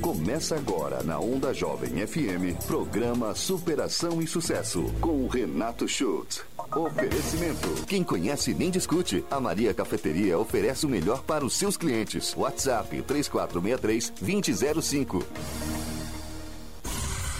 Começa agora na Onda Jovem FM, programa Superação e Sucesso, com o Renato Schultz. Oferecimento. Quem conhece nem discute. A Maria Cafeteria oferece o melhor para os seus clientes. WhatsApp 3463-2005.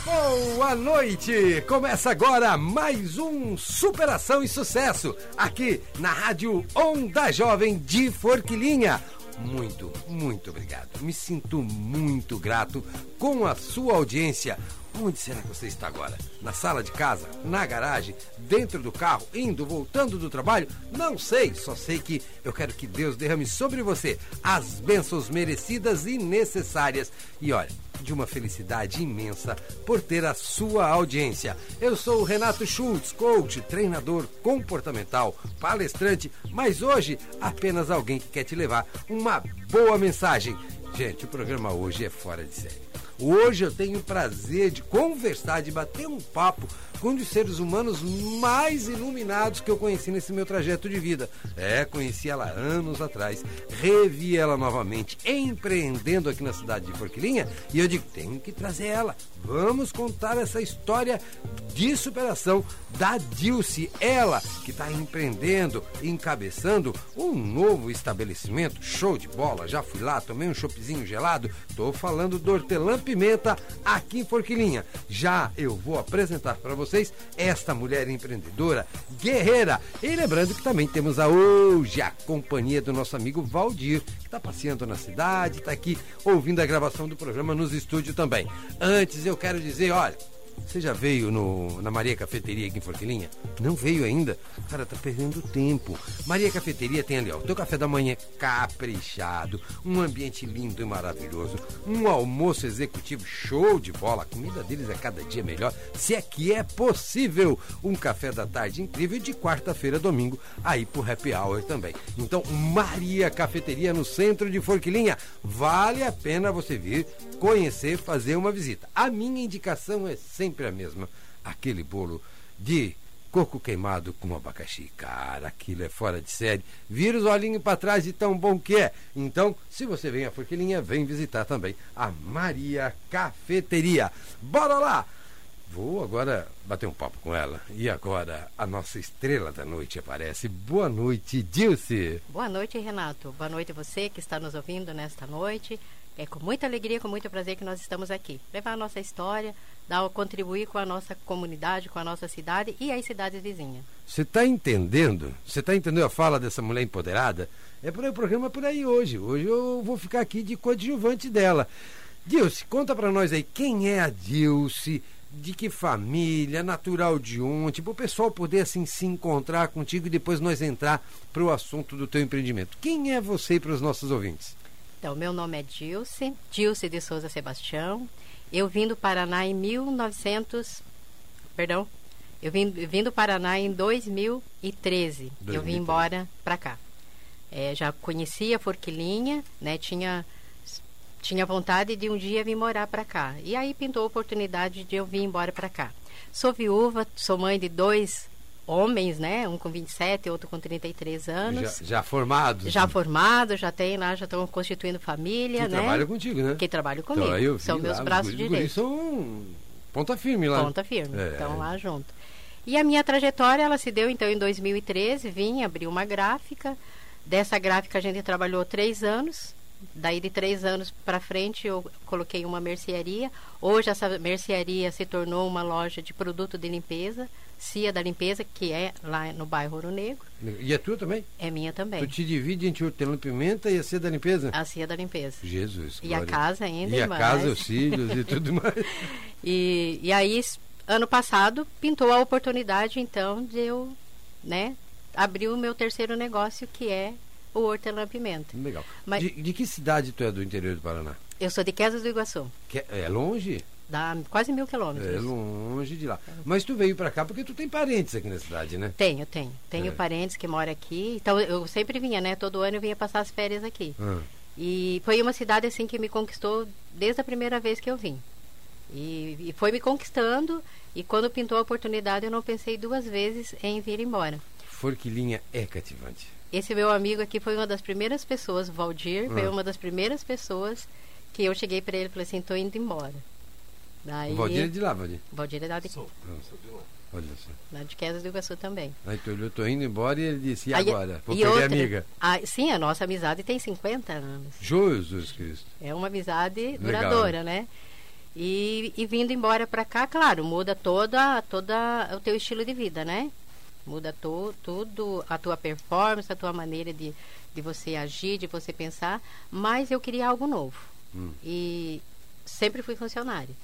Boa noite! Começa agora mais um Superação e Sucesso, aqui na Rádio Onda Jovem de Forquilinha muito, muito obrigado. Me sinto muito grato com a sua audiência. Onde será que você está agora? Na sala de casa? Na garagem? Dentro do carro? Indo, voltando do trabalho? Não sei, só sei que eu quero que Deus derrame sobre você as bênçãos merecidas e necessárias. E olha, de uma felicidade imensa por ter a sua audiência. Eu sou o Renato Schultz, coach, treinador comportamental, palestrante, mas hoje apenas alguém que quer te levar uma boa mensagem. Gente, o programa hoje é fora de série. Hoje eu tenho o prazer de conversar, de bater um papo com um dos seres humanos mais iluminados que eu conheci nesse meu trajeto de vida. É, conheci ela anos atrás, revi ela novamente, empreendendo aqui na cidade de Forquilinha, e eu digo, tenho que trazer ela. Vamos contar essa história de superação da Dilce, ela que está empreendendo, encabeçando um novo estabelecimento, show de bola. Já fui lá, tomei um choppzinho gelado. Estou falando do Hortelã Pimenta aqui em Forquilinha. Já eu vou apresentar para vocês esta mulher empreendedora, guerreira. E lembrando que também temos a hoje a companhia do nosso amigo Valdir, está passeando na cidade, está aqui ouvindo a gravação do programa nos estúdios também. Antes eu quero dizer, olha, você já veio no, na Maria Cafeteria aqui em Forquilinha? Não veio ainda? Cara, tá perdendo tempo. Maria Cafeteria tem ali, ó, o teu café da manhã caprichado, um ambiente lindo e maravilhoso, um almoço executivo show de bola, a comida deles é cada dia melhor, se é que é possível. Um café da tarde incrível de quarta-feira a domingo, aí pro happy hour também. Então, Maria Cafeteria no centro de Forquilinha, vale a pena você vir conhecer, fazer uma visita. A minha indicação é sempre sempre a mesma. Aquele bolo de coco queimado com abacaxi. Cara, aquilo é fora de série. Vira os olhinhos para trás de tão bom que é. Então, se você vem a Forquilinha, vem visitar também a Maria Cafeteria. Bora lá! Vou agora bater um papo com ela. E agora a nossa estrela da noite aparece. Boa noite, Dilce. Boa noite, Renato. Boa noite a você que está nos ouvindo nesta noite. É com muita alegria, com muito prazer que nós estamos aqui. Levar a nossa história, dar, contribuir com a nossa comunidade, com a nossa cidade e as cidades vizinhas. Você está entendendo? Você está entendendo a fala dessa mulher empoderada? É por aí, o programa é por aí hoje. Hoje eu vou ficar aqui de coadjuvante dela. Dilce, conta para nós aí quem é a Dilce, de que família, natural de onde, para o pessoal poder assim se encontrar contigo e depois nós entrar para o assunto do teu empreendimento. Quem é você para os nossos ouvintes? Então, meu nome é Dilce, Dilce de Souza Sebastião. Eu vim do Paraná em 1900. Perdão. Eu vim, vim do Paraná em 2013. 2013. Eu vim embora para cá. É, já conhecia Forquilinha, né? Tinha tinha vontade de um dia vir morar para cá. E aí pintou a oportunidade de eu vir embora para cá. Sou viúva, sou mãe de dois homens, né? Um com 27, outro com 33 anos. Já, já formados. Já formados, já tem lá, já estão constituindo família, que né? trabalha contigo, né? Que trabalham então, comigo. Então, são meus lá, braços direitos. são ponta firme lá. Ponta firme, é. estão lá junto. E a minha trajetória, ela se deu então em 2013, vim abrir uma gráfica. Dessa gráfica a gente trabalhou três anos, Daí de três anos para frente eu coloquei uma mercearia. Hoje essa mercearia se tornou uma loja de produto de limpeza, Cia da Limpeza, que é lá no bairro Ouro Negro. E é tua também? É minha também. Tu te divide entre o Hortelã Pimenta e a Cia da Limpeza? A Cia da Limpeza. Jesus. E glória. a casa ainda. E a mais. casa, os filhos e tudo mais. e, e aí, ano passado, pintou a oportunidade então de eu, né, abrir o meu terceiro negócio, que é o hortelã pimenta. Legal. Mas, de, de, que cidade tu é do interior do Paraná? Eu sou de Quesas do Iguaçu. Que, é longe? Dá quase mil quilômetros. É longe de lá. Mas tu veio para cá porque tu tem parentes aqui na cidade, né? Tenho, tenho. Tenho é. parentes que moram aqui. Então eu sempre vinha, né? Todo ano eu vinha passar as férias aqui. Ah. E foi uma cidade assim que me conquistou desde a primeira vez que eu vim. E, e foi me conquistando. E quando pintou a oportunidade, eu não pensei duas vezes em vir embora. Forquilinha é cativante. Esse meu amigo aqui foi uma das primeiras pessoas, Valdir, foi ah. uma das primeiras pessoas que eu cheguei para ele e falei assim, tô indo embora. Daí, O Valdir é de lá, Valdir. Valdir é lá de, Olha só. lá de Quedas do Iguaçu também. Aí tu olhou, tô indo embora e ele disse, e Aí- agora? Vou e perder outra- amiga. Ah, sim, a nossa amizade tem 50 anos. Jesus Cristo. É uma amizade duradoura, né? E, e vindo embora para cá, claro, muda toda, toda o teu estilo de vida, né? Muda to, tudo, a tua performance, a tua maneira de, de você agir, de você pensar. Mas eu queria algo novo. Hum. E sempre fui funcionária.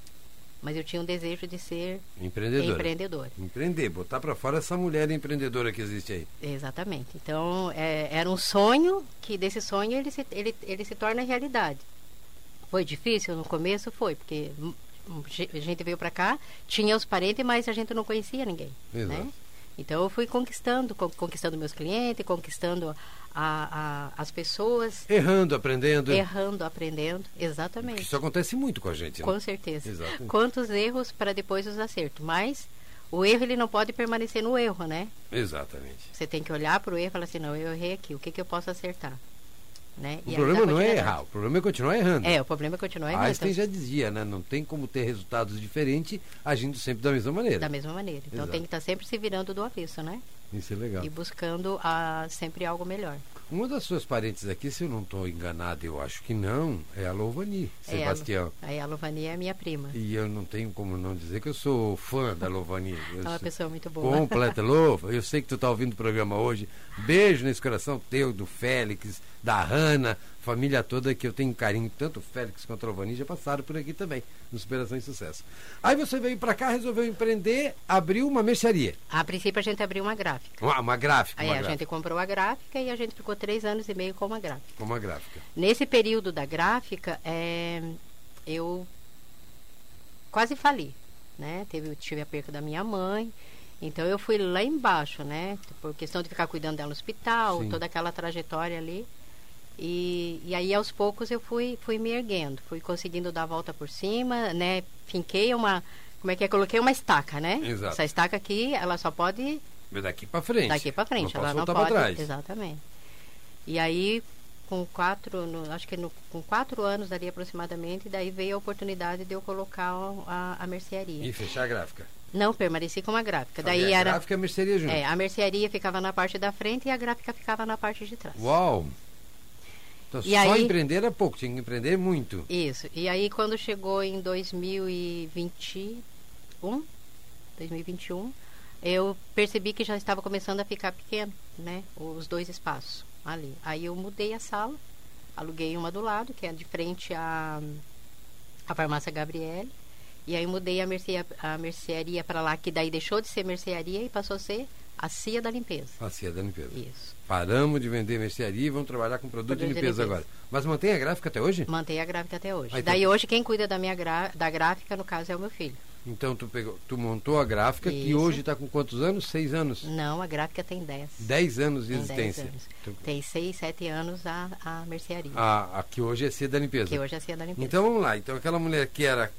Mas eu tinha um desejo de ser Empreendedora. empreendedora. Empreender, botar pra fora essa mulher empreendedora que existe aí. Exatamente. Então, é, era um sonho que desse sonho ele se, ele, ele se torna realidade. Foi difícil no começo? Foi, porque a gente veio para cá, tinha os parentes, mas a gente não conhecia ninguém. Exato. Né? Então, eu fui conquistando, con- conquistando meus clientes, conquistando a, a- as pessoas, Errando, aprendendo. errando, aprendendo. Exatamente. Isso acontece muito com a gente, né? Com certeza. Exato. Quantos erros para depois os acertos. Mas o erro ele não pode permanecer no erro, né? Exatamente. Você tem que olhar para o erro e falar assim, não, eu errei aqui, o que, que eu posso acertar? Né? O problema não é errar, o problema é continuar errando. É, o problema é continuar errando. Einstein já dizia, né? Não tem como ter resultados diferentes agindo sempre da mesma maneira. Da mesma maneira. Então Exato. tem que estar sempre se virando do avesso, né? Isso é legal. E buscando ah, sempre algo melhor. Uma das suas parentes aqui, se eu não estou enganado, eu acho que não, é a Louvani, É, Sebastião. a, aí a Lovania é minha prima. E eu não tenho como não dizer que eu sou fã da Louvani. É uma pessoa muito boa. Completa Louva. Eu sei que tu está ouvindo o programa hoje. Beijo nesse coração teu, do Félix, da Hanna, família toda que eu tenho carinho. Tanto o Félix quanto a Louvani já passaram por aqui também, no Superação e Sucesso. Aí você veio para cá, resolveu empreender, abriu uma mercearia. A princípio a gente abriu uma gráfica. Uma, uma gráfica, Aí uma a gráfica. gente comprou a gráfica e a gente ficou três anos e meio com uma gráfica. Uma gráfica. Nesse período da gráfica, é, eu quase fali, né? Teve, tive a perca da minha mãe. Então eu fui lá embaixo, né? Por questão de ficar cuidando dela no hospital, Sim. toda aquela trajetória ali. E, e aí aos poucos eu fui, fui me erguendo, fui conseguindo dar a volta por cima, né? Finquei uma, como é que é? Coloquei uma estaca, né? Exato. Essa estaca aqui, ela só pode daqui para frente. daqui para frente, não ela não pode. trás. Exatamente. E aí, com quatro, no- acho que no- com quatro anos ali aproximadamente, daí veio a oportunidade de eu colocar a, a mercearia. E fechar a gráfica. Não, permaneci com a gráfica. Daí a era. gráfica e a mercearia junto. É, a mercearia ficava na parte da frente e a gráfica ficava na parte de trás. Uau! Então, E só aí- empreender é pouco, tinha que empreender muito. Isso. E aí quando chegou em 2021, 2021, eu percebi que já estava começando a ficar pequeno, né? Os dois espaços ali. Aí eu mudei a sala, aluguei uma do lado, que é de frente à, à farmácia Gabriele. E aí mudei a, mercearia, a mercearia para lá, que daí deixou de ser mercearia e passou a ser a cia da limpeza. A cia da limpeza. Isso. Paramos de vender mercearia e vamos trabalhar com produto, de Produto de limpeza limpeza. agora. Mas mantém a gráfica até hoje? Mantei a gráfica até hoje. Aí tá. daí hoje quem cuida da minha gra- da gráfica, no caso, é o meu filho. Então tu, pegou, tu montou a gráfica que Isso. hoje está com quantos anos? Seis anos? Não, a gráfica tem 10. Dez anos de Tem 10 existência. anos. Tu- Tem 6, 7 anos a, a mercearia. A, a que hoje é cia da limpeza. Que hoje é a cia da limpeza. Então vamos lá. Então aquela mulher que era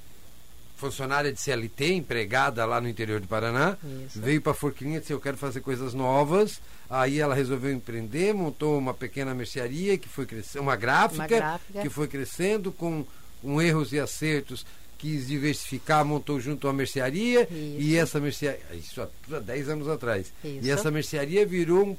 funcionária de CLT, empregada lá no interior do Paraná, Isso. veio para a Forquilinha e disse, eu quero fazer coisas novas. Aí ela resolveu empreender, montou uma pequena mercearia que foi crescendo, uma gráfica, Uma gráfica. que foi crescendo com, com erros e acertos. Quis diversificar, montou junto uma mercearia Isso. e essa mercearia, isso há, há 10 anos atrás. E Isso. essa mercearia virou um,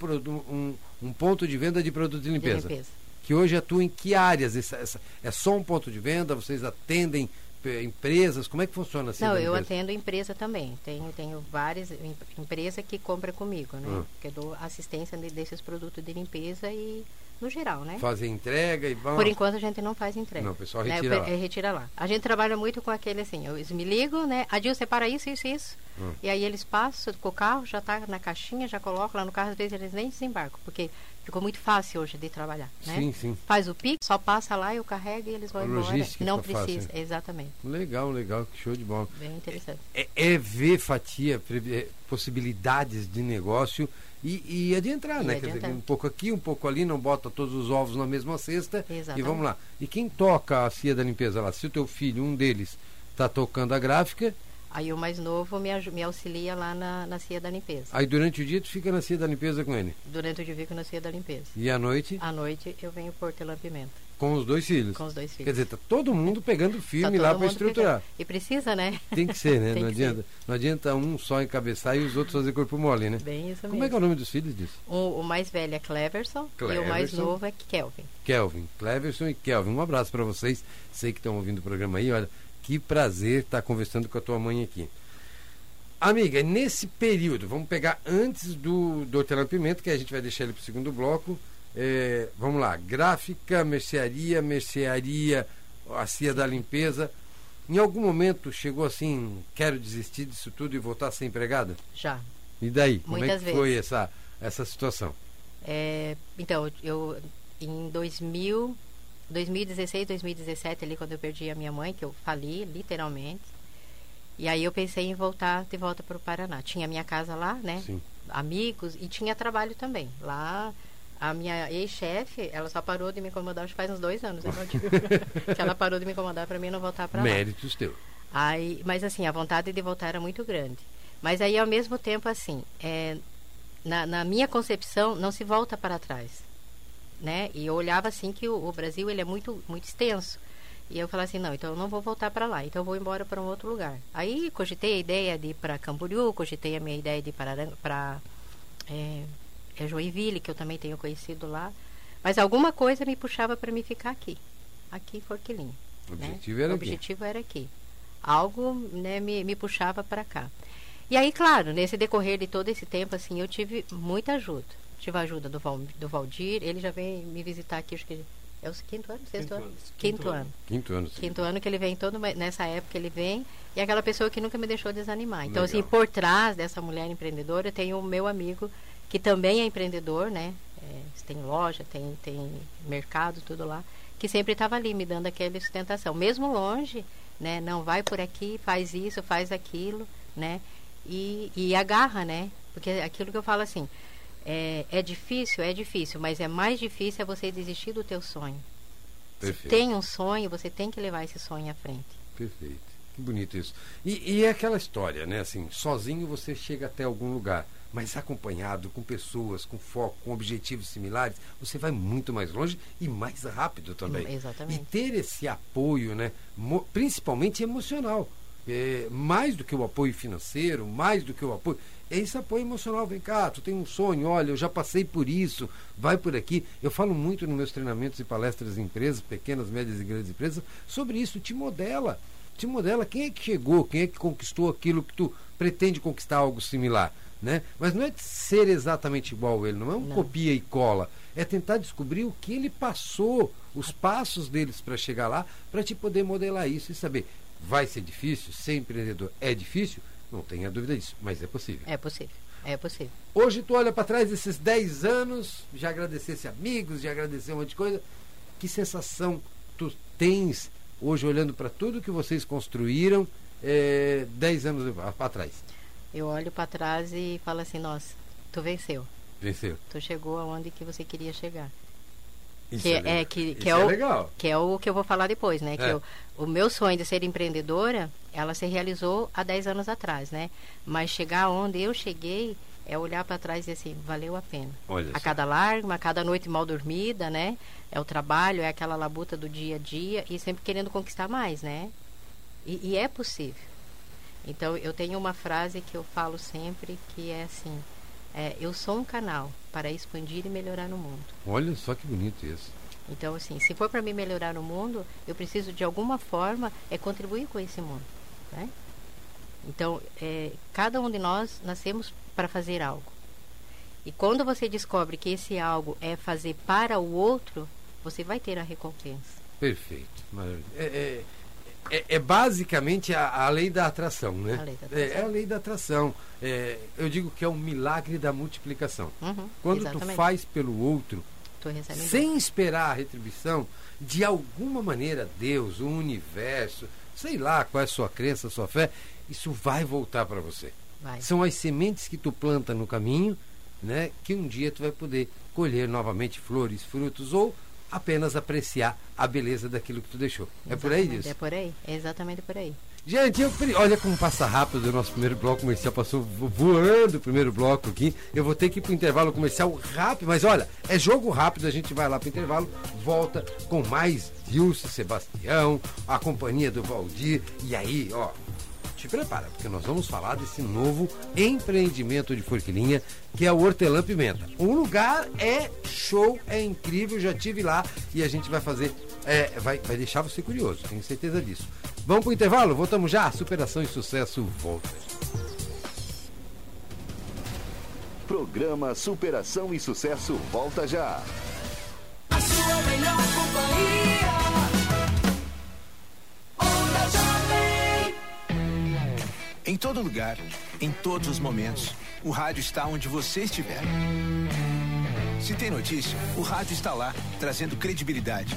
um, um ponto de venda de produto de de limpeza limpeza. que hoje atua em que áreas? Essa- essa- é só um ponto de venda? Vocês atendem empresas? Como é que funciona assim? Não, eu empresa? atendo empresa também. Tenho, tenho várias em- empresas que compram comigo, né? Ah. Que eu dou assistência de- desses produtos de limpeza e no geral, né? Fazem entrega e vão. Por enquanto a gente não faz entrega. Não, o pessoal né? retira Eu- lá. é, retira lá. A gente trabalha muito com aquele assim, eu me ligo, né? Adil, separa isso, isso, isso. Hum. E aí eles passam com o carro, já tá na caixinha, já colocam lá no carro, às vezes eles nem desembarcam, porque ficou muito fácil hoje de trabalhar, né? Sim, sim. Faz o pique, só passa lá, eu carrego e eles vão A embora. Não fica fácil, precisa, exatamente. Legal, legal, que show de bola. Bem interessante. É, é ver fatia, é, possibilidades de negócio e, e adentrar, E né? Quer dizer, adiantar. um pouco aqui, um pouco ali, não bota todos os ovos na mesma cesta e Exatamente. vamos lá. E quem toca a cia da limpeza lá? Se o teu filho, um deles, está tocando a gráfica, Aí o mais novo me, me auxilia lá na, na cia da limpeza. aí durante o dia tu fica na cia da limpeza com ele. Durante o dia eu fico na cia da limpeza. E à noite, À noite eu venho por telam pimenta. Com os dois filhos. Com os dois filhos. Quer dizer, tá todo mundo pegando Tá firme todo lá para estruturar. pegando. E precisa, né? Tem que ser, né? Não que ser. adianta. Não adianta um só encabeçar e os outros fazer corpo mole, né? Bem isso Como é mesmo. que é o nome dos filhos disso? o, o mais velho é Cleverson, e o mais Cleverson. novo é Kelvin. Kelvin, Cleverson e Kelvin. Um abraço para vocês. Sei que estão ouvindo o programa aí. Olha, que prazer estar conversando com a tua mãe aqui. Amiga, nesse período, vamos pegar antes do, do Hortelã Pimenta, que a gente vai deixar ele para o segundo bloco. É, vamos lá, gráfica, mercearia, mercearia, a cia da limpeza. Em algum momento chegou assim, quero desistir disso tudo e voltar a ser empregada? Já. E daí? Como é Muitas que foi essa, essa situação? É, então, eu em 2000, 2016, 2017, ali quando eu perdi a minha mãe, que eu fali, literalmente. E aí eu pensei em voltar de volta para o Paraná. Tinha minha casa lá, né? Sim. Amigos e tinha trabalho também. Lá a minha ex-chefe, ela só parou de me incomodar, acho que faz uns dois anos, né, que ela parou de me incomodar para mim não voltar para lá. Méritos teus. Aí, mas assim, a vontade de voltar era muito grande. Mas aí, ao mesmo tempo, assim, é, na, na minha concepção, não se volta para trás. Né? E eu olhava assim que o, o Brasil ele é muito, muito extenso. E eu falava assim, não, então eu não vou voltar para lá, então eu vou embora para um outro lugar. Aí cogitei a ideia de ir para Camboriú, cogitei a minha ideia de ir para, para é, é Joinville, que eu também tenho conhecido lá. Mas alguma coisa me puxava para me ficar aqui, aqui em Forquilinha. O né? objetivo era o aqui. objetivo era aqui. Algo né, me, me puxava para cá. E aí, claro, nesse decorrer de todo esse tempo, assim, eu tive muita ajuda. Tive a ajuda do, Val, do Valdir, ele já vem me visitar aqui, acho que é o quinto ano, sexto Quinto ano? ano. Quinto, Quinto ano. ano. Quinto ano. sim. Quinto ano que ele vem todo nessa época ele vem e é aquela pessoa que nunca me deixou desanimar. Então assim, Legal. por trás dessa mulher empreendedora, eu tenho o meu amigo que também é empreendedor, né? É, tem loja, tem tem mercado, tudo lá, que sempre estava ali me dando aquela sustentação, mesmo longe, né? Não vai por aqui, faz isso, faz aquilo, né? E, e agarra, né? Porque aquilo que eu falo assim, é, é difícil, é difícil, mas é mais difícil é você desistir do teu sonho. Se Perfeito. tem um sonho, você tem que levar esse sonho à frente. Perfeito. Que bonito isso. E, e é aquela história, né? Assim, sozinho você chega até algum lugar, mas acompanhado, com pessoas, com foco, com objetivos similares, você vai muito mais longe e mais rápido também. Hum, exatamente. E ter esse apoio, né? principalmente emocional. É, mais do que o apoio financeiro, mais do que o apoio. É esse apoio emocional. Vem cá, tu tem um sonho, olha, eu já passei por isso, vai por aqui. Eu falo muito nos meus treinamentos e palestras em empresas, pequenas, médias e grandes empresas, sobre isso. Te modela. Te modela quem é que chegou, quem é que conquistou aquilo que tu pretende conquistar algo similar. Né? Mas não é de ser exatamente igual a ele, não é um Não. copia e cola. É tentar descobrir o que ele passou, os passos deles para chegar lá, para te poder modelar isso e saber. Vai ser difícil? Ser empreendedor é difícil? Não tenha dúvida disso, mas é possível. É possível. É possível. Hoje tu olha para trás desses 10 anos, já agradecesse amigos, já agradeceu um monte de coisa. Que sensação tu tens hoje olhando para tudo que vocês construíram eh, 10 anos para trás? Eu olho para trás e falo assim, nossa, tu venceu. Venceu. Tu chegou aonde que você queria chegar. Isso que legal. é, que, que é, é o, legal. que é o que eu vou falar depois, né? Que É. eu- o meu sonho de ser empreendedora, ela se realizou há 10 anos atrás, né? Mas chegar onde eu cheguei é olhar para trás e dizer assim, valeu a pena. Olha a só. cada lágrima, a cada noite mal dormida, né? É o trabalho, é aquela labuta do dia a dia e sempre querendo conquistar mais, né? E, e é possível. Então, eu tenho uma frase que eu falo sempre que é assim: é, eu sou um canal para expandir e melhorar no mundo. Olha só que bonito isso. Então, assim, se for para mim melhorar no mundo, eu preciso de alguma forma é contribuir com esse mundo, né? Então, é, cada um de nós nascemos para fazer algo. E quando você descobre que esse algo é fazer para o outro, você vai ter a recompensa. Perfeito. É, é, é- é basicamente a, a lei da atração, né? A lei da É, atração. é a lei da atração. É, eu digo que é o milagre da multiplicação. Uhum, Quando tu exatamente. faz pelo outro, Tu sem esperar a retribuição, de alguma maneira Deus, o universo, sei lá qual é a sua crença, a sua fé, isso vai voltar para você. Vai. São as sementes que tu planta no caminho, né, que um dia tu vai poder colher novamente flores, frutos ou apenas apreciar a beleza daquilo que tu deixou. É por aí disso? É por aí, é exatamente por aí. Gente, eu, olha como passa rápido o nosso primeiro bloco comercial. Passou voando o primeiro bloco aqui. Eu vou ter que ir para o intervalo comercial rápido, mas olha, é jogo rápido. A gente vai lá para o intervalo, volta com mais Dilce Sebastião, a companhia do Valdir. E aí, ó, te prepara, porque nós vamos falar desse novo empreendimento de Forquilinha, que é o Hortelã Pimenta. O lugar é show, é incrível, já tive lá e a gente vai fazer, é, vai, vai deixar você curioso, tenho certeza disso. Vamos pro intervalo? Voltamos já. Superação e sucesso volta. Programa Superação e Sucesso volta já. Todo lugar, em todos os momentos, o rádio está onde você estiver. Se tem notícia, o rádio está lá, trazendo credibilidade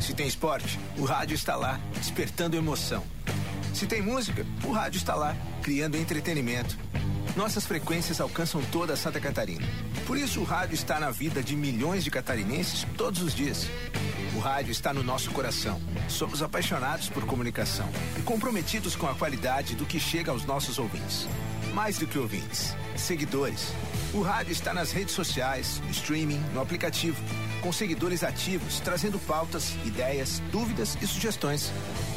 se tem esporte, o rádio está lá, despertando emoção. Se tem música, o rádio está lá, criando entretenimento. Nossas frequências alcançam toda Santa Catarina. Por isso, o rádio está na vida de milhões de catarinenses todos os dias. O rádio está no nosso coração. Somos apaixonados por comunicação e comprometidos com a qualidade do que chega aos nossos ouvintes. Mais do que ouvintes, seguidores. O rádio está nas redes sociais, no streaming, no aplicativo com seguidores ativos, trazendo pautas, ideias, dúvidas e sugestões.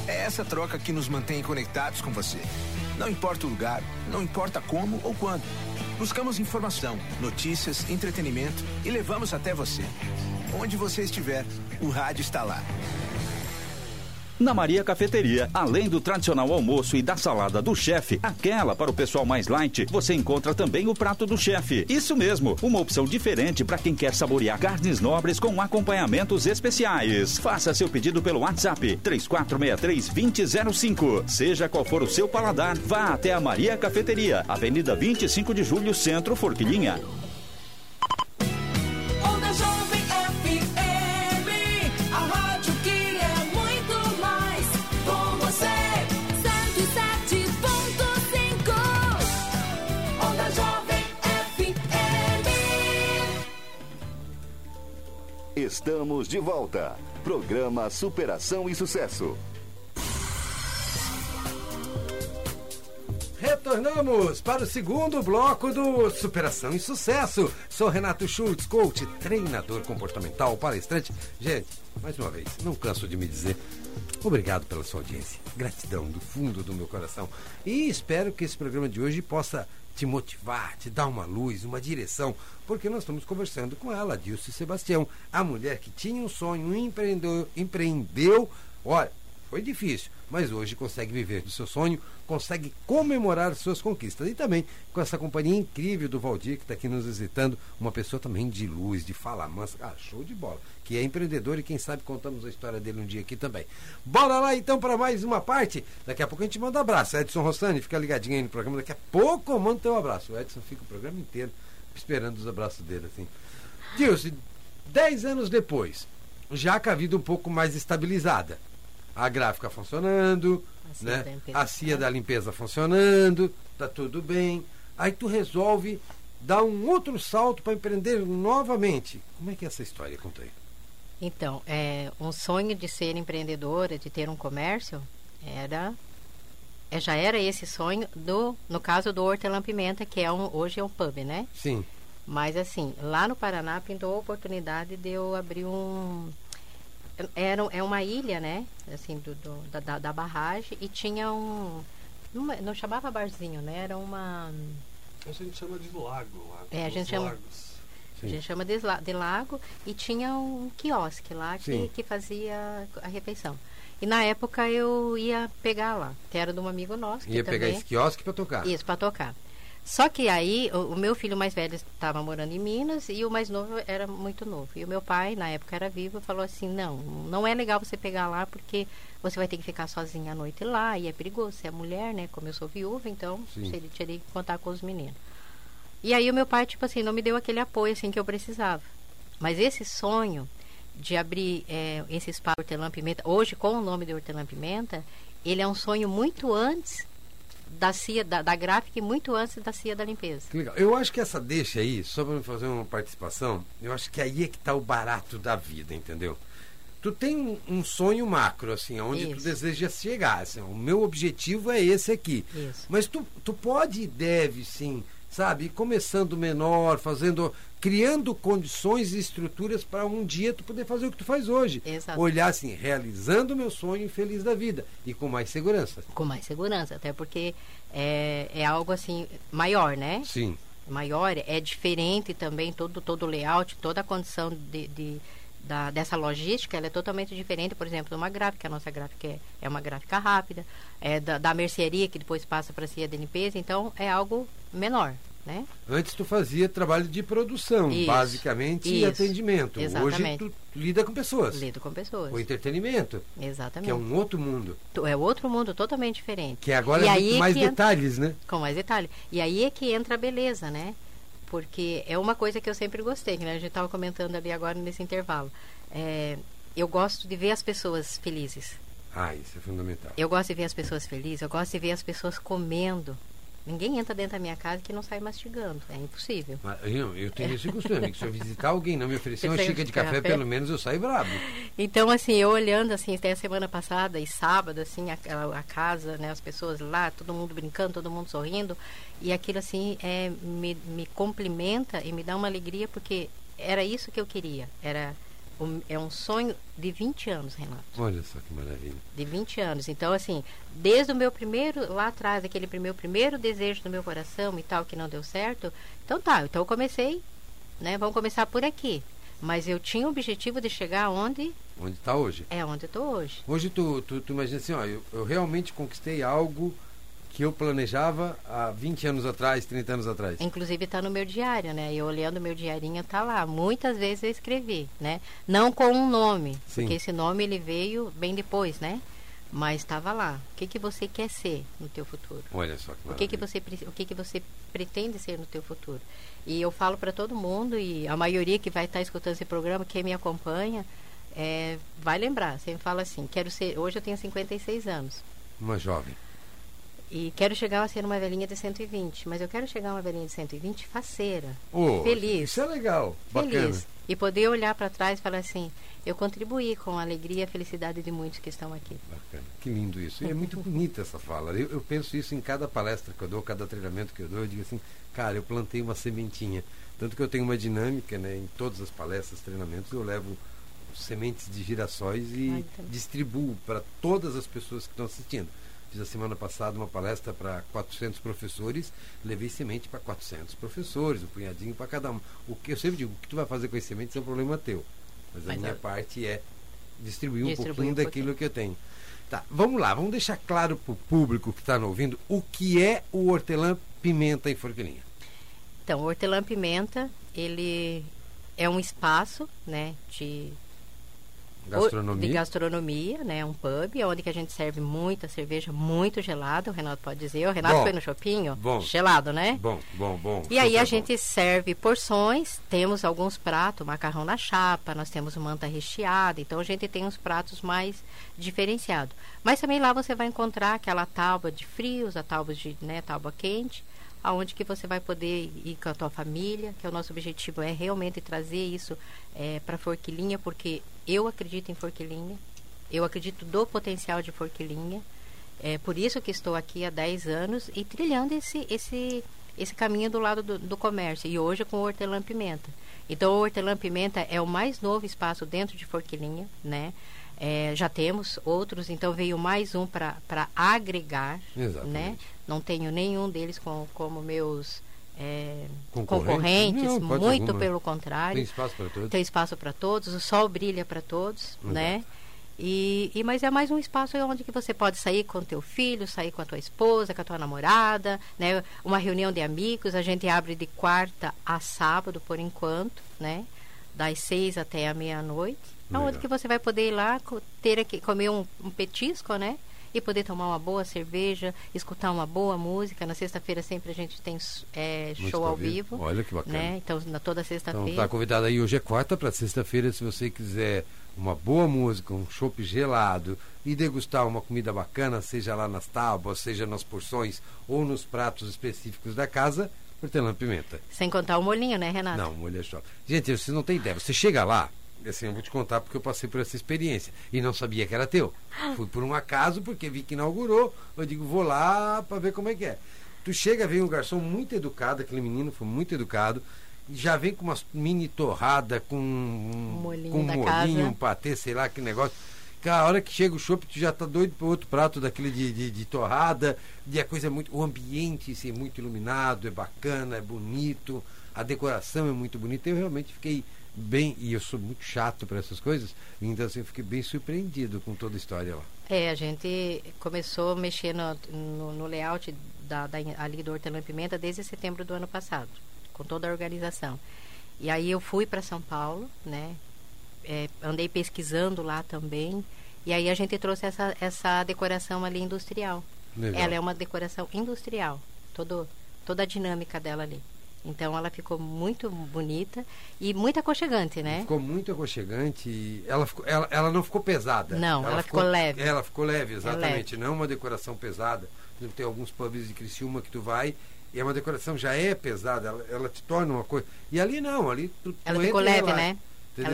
É essa troca que nos mantém conectados com você. Não importa o lugar, não importa como ou quando. Buscamos informação, notícias, entretenimento e levamos até você. Onde você estiver, o rádio está lá. Na Maria Cafeteria, além do tradicional almoço e da salada do chefe, aquela para o pessoal mais light, você encontra também o prato do chefe. Isso mesmo, uma opção diferente para quem quer saborear carnes nobres com acompanhamentos especiais. Faça seu pedido pelo WhatsApp 3463-2005. Seja qual for o seu paladar, vá até a Maria Cafeteria, Avenida 25 de Julho, Centro, Forquilhinha. Estamos de volta. Programa Superação e Sucesso. Retornamos para o segundo bloco do Superação e Sucesso. Sou Renato Schultz, coach, treinador comportamental, palestrante. Gente, mais uma vez, não canso de me dizer obrigado pela sua audiência. Gratidão do fundo do meu coração. E espero que esse programa de hoje possa te motivar, te dar uma luz, uma direção, porque nós estamos conversando com ela, Dilce Sebastião, a mulher que tinha um sonho, empreendeu, empreendeu, olha, foi difícil, mas hoje consegue viver do seu sonho, consegue comemorar suas conquistas. E também com essa companhia incrível do Valdir, que está aqui nos visitando, uma pessoa também de luz, de fala mansa, ah, show de bola, que é empreendedor e quem sabe contamos a história dele um dia aqui também. Bora lá então para mais uma parte. Daqui a pouco a gente manda um abraço. Edson Rossani, fica ligadinho aí no programa. Daqui a pouco eu mando teu abraço. O Edson fica o programa inteiro esperando os abraços dele, assim. Dilce, dez anos depois, já com a vida um pouco mais estabilizada a gráfica funcionando, a né? a cia da limpeza funcionando, tá tudo bem. Aí tu resolve dar um outro salto para empreender novamente. Como é que é essa história? Conta aí. Então, é, um sonho de ser empreendedora, de ter um comércio, era é, já era esse sonho do no caso do Hortelã Pimenta, que é um, hoje é um pub, né? Sim. Mas assim, lá no Paraná pintou a oportunidade de eu abrir um era, é uma ilha, né? Assim, do, do da, da, barragem e tinha um. Não, não chamava barzinho, né? Era uma. A gente chama de lago lá. É, a gente chama. A gente chama de, de, lago e tinha um quiosque lá que, que fazia a refeição. E na época eu ia pegar lá, que era de um amigo nosso. Ia pegar também... esse quiosque para tocar? Isso, para tocar. Só que aí, o, o, meu filho mais velho estava morando em Minas e o mais novo era muito novo. E o meu pai, na época era vivo, falou assim: não, não é legal você pegar lá porque você vai ter que ficar sozinha à noite lá e é perigoso. Você é mulher, né? Como eu sou viúva, então ele teria que contar com os meninos. E aí o meu pai, tipo assim, não me deu aquele apoio assim que eu precisava. Mas esse sonho de abrir é, esse espaço Hortelã Pimenta, hoje com o nome de Hortelã Pimenta, ele é um sonho muito antes da CIA, da, da gráfica e muito antes da CIA da limpeza. Legal. Eu acho que essa deixa aí, só para fazer uma participação, eu acho que aí é que está o barato da vida, entendeu? Tu tem um, um sonho macro, assim, onde tu Isso. deseja chegar. Assim, o meu objetivo é esse aqui. Isso. Mas tu, tu pode e deve, sim, sabe, começando menor, fazendo, criando condições e estruturas para um dia tu poder fazer o que tu faz hoje. Exato. Olhar assim, realizando o meu sonho e feliz da vida. E com mais segurança. Com mais segurança, até porque é, é algo assim maior, né? Sim. maior, é diferente também todo, todo o layout, toda a condição de, de- da, dessa logística, ela é totalmente diferente, por exemplo, de uma gráfica. A nossa gráfica é, é uma gráfica rápida, é da, da mercearia que depois passa para a CIA de limpeza, então é algo menor, né? Antes tu fazia trabalho de produção, Isso. basicamente, e Isso. atendimento. Hoje Exatamente. tu lida com pessoas. Lido com pessoas. O entretenimento, Exatamente. que é um outro mundo. É outro mundo totalmente diferente. Que agora E é muito mais que entra- detalhes, né? Com mais detalhe. E aí é que entra a beleza, né? Porque é uma coisa que eu sempre gostei, que né? a gente estava comentando ali agora nesse intervalo. É, eu gosto de ver as pessoas felizes. Ah, isso é fundamental. Eu gosto de ver as pessoas felizes, eu gosto de ver as pessoas comendo. Ninguém entra dentro da minha casa que não sai mastigando. É impossível. Mas Eu, eu tenho esse costume, que se eu visitar alguém e não me oferecer uma xícara de café, café? pelo menos eu saio brabo. Então, assim, eu olhando, assim, até a semana passada e sábado, assim, a, a- casa, né, as pessoas lá, todo mundo brincando, todo mundo sorrindo. E aquilo, assim, é, me, me complementa e me dá uma alegria, porque era isso que eu queria. Era é um sonho de 20 anos, Renato. Olha só que maravilha. De 20 anos. Então, assim, desde o meu primeiro, lá atrás, aquele meu primeiro desejo do meu coração e tal, que não deu certo. Então tá, então eu comecei, né? Vamos começar por aqui. Mas eu tinha o objetivo de chegar onde Onde está hoje? é onde eu tô hoje. Hoje tu, tu, tu imagina assim, ó, eu, eu realmente conquistei algo que eu planejava há 20 anos atrás, 30 anos atrás. Inclusive está no meu diário, né? E olhando meu diarinho tá lá. Muitas vezes eu escrevi, né? Não com um nome, Sim. porque esse nome ele veio bem depois, né? Mas estava lá. O que que você quer ser no teu futuro? Olha só que O maravilha. que que você o que que você pretende ser no teu futuro? E eu falo para todo mundo e a maioria que vai estar escutando esse programa, quem me acompanha, é, vai lembrar. Sempre fala assim, quero ser. Hoje eu tenho 56 anos. Uma jovem. E quero chegar a ser uma velhinha de 120, mas eu quero chegar a uma velhinha de 120 faceira, Ô, feliz, Isso é legal, bacana. feliz. E poder olhar para trás e falar assim, eu contribuí com a alegria e a felicidade de muitos que estão aqui. Bacana. Que lindo isso. E é muito bonita essa fala. Eu, eu penso isso em cada palestra que eu dou, cada treinamento que eu dou. Eu digo assim, cara, eu plantei uma sementinha. Tanto que eu tenho uma dinâmica, né? Em todas as palestras, treinamentos, eu levo sementes de girassóis e entendi. distribuo para todas as pessoas que estão assistindo. Fiz a semana passada uma palestra para 400 professores, levei semente para 400 professores, um punhadinho para cada um. O que eu sempre digo, o que tu vai fazer com esse semente é um problema teu. Mas a Mas minha é- parte é distribuir um Distribuir pouquinho um daquilo pouquinho. que eu tenho. Tá, vamos lá, vamos deixar claro para o público que está nos ouvindo o que é o hortelã pimenta em Forquilinha. Então, o Hortelã Pimenta, ele é um espaço, né, de Gastronomia. de gastronomia, né, um pub, onde que a gente serve muita cerveja muito gelada, o Renato pode dizer. O Renato Bom. foi no shopping, Bom. gelado, né? Bom, bom, bom. E aí a bom. gente serve porções, temos alguns pratos, macarrão na chapa, nós temos manta recheada, então a gente tem uns pratos mais diferenciados. Mas também lá você vai encontrar aquela tábua de frios, a tábua de, né, tábua quente, aonde que você vai poder ir com a tua família, que é o nosso objetivo é realmente trazer isso para Forquilinha, porque eu acredito em Forquilinha, eu acredito do potencial de Forquilinha, é por isso que estou aqui há 10 anos e trilhando esse, esse, esse caminho do lado do, do comércio. E hoje com o Hortelã Pimenta. Então, o Hortelã Pimenta é o mais novo espaço dentro de Forquilinha, né? É, já temos outros, então veio mais um para agregar, Exatamente. né? Não tenho nenhum deles com, como meus é, Concorrentes? concorrentes, Não, muito alguma. pelo contrário Tem espaço para todos. tem espaço para todos, o sol brilha para todos, né? E, e mas é mais um espaço onde que você pode sair com teu filho, sair com a tua esposa, com a tua namorada, né? Uma reunião de amigos, a gente abre de quarta a sábado por enquanto, né? Das seis até a meia-noite. É onde Legal. que você vai poder ir lá ter aqui, comer um, um petisco, né? E poder tomar uma boa cerveja, escutar uma boa música. Na sexta-feira sempre a gente tem é, show ao vivo. vivo. Olha que bacana. Né? Então, na toda Então sexta-feira. tá convidado aí hoje é quarta para sexta-feira, se você quiser uma boa música, um chopp gelado e degustar uma comida bacana, seja lá nas tábuas, seja nas porções ou nos pratos específicos da casa, hortelã-pimenta. Sem contar o molhinho, né, Renato? Não, molho é só. Gente, você não tem ideia. Você chega lá, assim, eu vou te contar porque eu passei por essa experiência e não sabia que era teu. Fui por um acaso porque vi que inaugurou. Eu digo, vou lá para ver como é que é. Tu chega, vem um garçom muito educado, aquele menino foi muito educado. e Já vem com uma mini torrada, com um Molhinho com um casa. um patê, sei lá, que negócio. Cara, a hora que chega o chopp, tu já tá doido para outro prato daquele de, de, de torrada. E a coisa é muito. O ambiente assim, é muito iluminado, é bacana, é bonito, a decoração é muito bonita. Eu realmente fiquei bem. E eu sou muito chato para essas coisas, então assim, eu fiquei bem surpreendido com toda a história lá. É, a gente começou a mexer no, no, no layout da, da, ali do Hortelã Pimenta desde setembro do ano passado, com toda a organização. E aí eu fui para São Paulo, né? É, andei pesquisando lá também. E aí a gente trouxe essa, essa decoração ali industrial. Legal. Ela é uma decoração industrial, todo, toda a dinâmica dela ali. Então ela ficou muito bonita e muito aconchegante, né? Ficou muito aconchegante. e Ela, ficou, ela, ela não ficou pesada. Não, ela ficou leve. Ela ficou leve, exatamente. leve. Não uma decoração pesada. Tem alguns pubs de Criciúma que tu vai e é uma decoração já é pesada. Ela, ela te torna uma coisa. E ali não, ali tu, tu Ela ficou leve, né?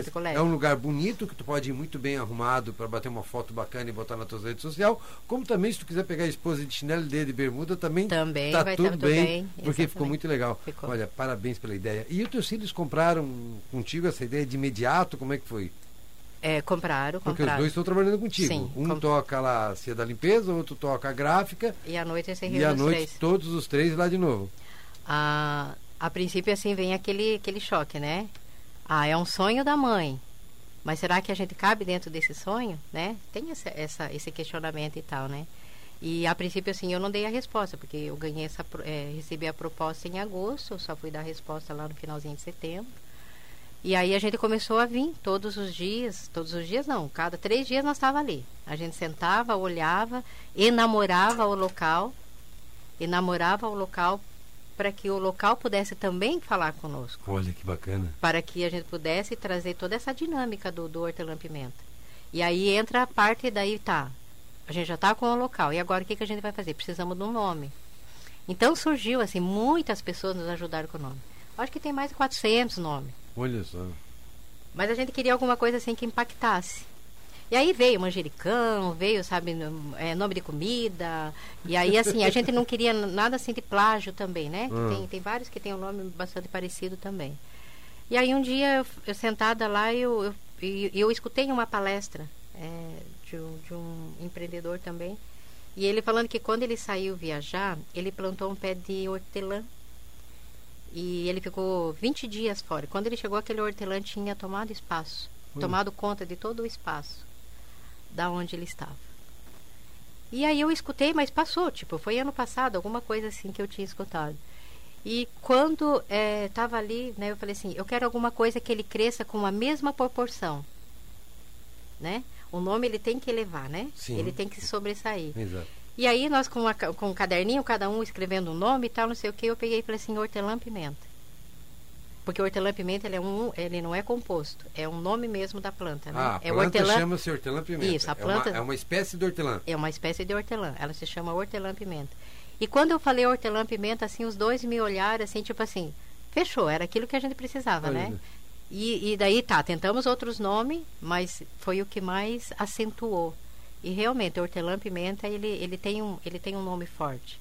Ficou. É um lugar bonito que tu pode ir muito bem arrumado para bater uma foto bacana e botar na tua rede social. Como também, se tu quiser pegar a esposa de chinelo dele de bermuda, também, Também tá vai tudo tá tudo bem, bem, porque ficou exatamente. muito legal. Ficou. Olha, parabéns pela ideia. E os teus filhos compraram contigo essa ideia de imediato? Como é que foi? É, compraram, Porque os dois estão trabalhando contigo. Sim, um com- toca lá a cia da limpeza, o outro toca a gráfica. E à noite você E à noite três. todos os três lá de novo. A, a princípio, assim, vem aquele, aquele choque, né? Ah, é um sonho da mãe. Mas será que a gente cabe dentro desse sonho, né? Tem essa, essa, esse questionamento e tal, né? E a princípio, assim, eu não dei a resposta, porque eu ganhei essa, eh, recebi a proposta em agosto, eu só fui dar a resposta lá no finalzinho de setembro. E aí a gente começou a vir todos os dias, todos os dias não, cada três dias nós estava ali. A gente sentava, olhava, enamorava o local, enamorava o local para que o local pudesse também falar conosco, Olha que bacana. para que a gente pudesse trazer toda essa dinâmica do, do hortelã-pimenta. E aí entra a parte daí, tá, a gente já está com o local, e agora o que, que a gente vai fazer? Precisamos de um nome. Então surgiu, assim, muitas pessoas nos ajudaram com o nome. Acho que tem mais de 400 nomes. Olha só. Mas a gente queria alguma coisa assim que impactasse. E aí veio manjericão, veio, sabe, é, nome de comida. E aí, assim, a gente não queria nada assim de plágio também, né? Hum. Tem, tem vários que têm um nome bastante parecido também. E aí um dia, eu, eu sentada lá, eu, eu, eu escutei uma palestra é, de, um, de um empreendedor também. E ele falando que quando ele saiu viajar, ele plantou um pé de hortelã. E ele ficou 20 dias fora. Quando ele chegou, aquele hortelã tinha tomado espaço. Hum. Tomado conta de todo o espaço da onde ele estava. E aí eu escutei, mas passou, tipo, foi ano passado, alguma coisa assim que eu tinha escutado. E quando estava ali, né, eu falei assim, eu quero alguma coisa que ele cresça com a mesma proporção, né? O nome ele tem que elevar, né? Sim. Ele tem que se sobressair. Exato. E aí nós com, ca- com um caderninho, cada um escrevendo um nome e tal, não sei o que, eu peguei e falei assim, hortelã-pimenta. Porque o hortelã-pimenta ele, é um, ele não é composto, é um nome mesmo da planta, né? Ah, a é o planta hortelã, chama-se hortelã-pimenta. Isso, a É planta- uma- É uma, espécie de hortelã. é uma espécie de hortelã, ela se chama hortelã-pimenta. E quando eu falei hortelã-pimenta, assim, os dois me olharam assim, tipo assim, fechou, era aquilo que a gente precisava, né? E, e daí tá, tentamos outros nomes, mas foi o que mais acentuou. E realmente, hortelã-pimenta, ele, ele, tem um, ele tem um nome forte.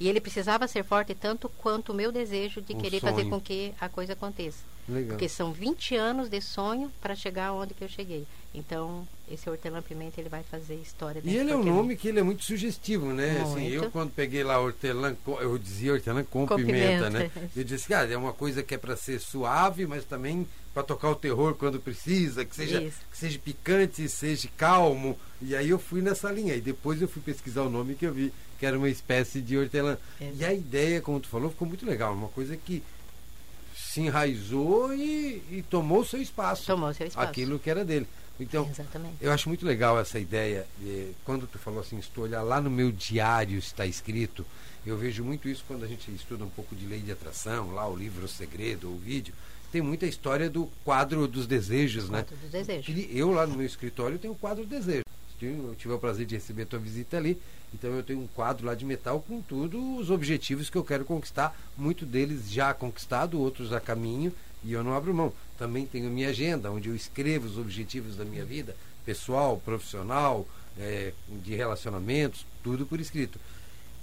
E ele precisava ser forte tanto quanto o meu desejo de O querer fazer sonho. com que a coisa aconteça. Legal. Porque são 20 anos de sonho para chegar onde que eu cheguei. Então, esse hortelã-pimenta, ele vai fazer história. E ele é um nome que ele é muito sugestivo, né? Assim, Muito. eu quando peguei lá hortelã, eu dizia hortelã com, Com pimenta, pimenta. né? Eu disse, cara, é uma coisa que é para ser suave, mas também para tocar o terror quando precisa, que seja, Isso. que seja picante, seja calmo. E aí eu fui nessa linha. E depois eu fui pesquisar o nome que eu vi, que era uma espécie de hortelã. Exato. E a ideia, como tu falou, ficou muito legal. Uma coisa que se enraizou e, e tomou seu espaço. Tomou seu espaço. Aquilo que era dele. Então, Exatamente. eu acho muito legal essa ideia. eh, Quando tu falou assim, estou olhar lá no meu diário está escrito. Eu vejo muito isso quando a gente estuda um pouco de lei de atração, lá o livro O Segredo, o vídeo, tem muita história do quadro dos desejos, né? Quadro dos desejos. Eu lá no meu escritório tenho um quadro dos desejos. Eu tive o prazer de receber a tua visita ali. Então eu tenho um quadro lá de metal com tudo os objetivos que eu quero conquistar. Muito deles já conquistado, outros a caminho e eu não abro mão. Também tenho minha agenda, onde eu escrevo os objetivos da minha vida, pessoal, profissional, eh, de relacionamentos, tudo por escrito.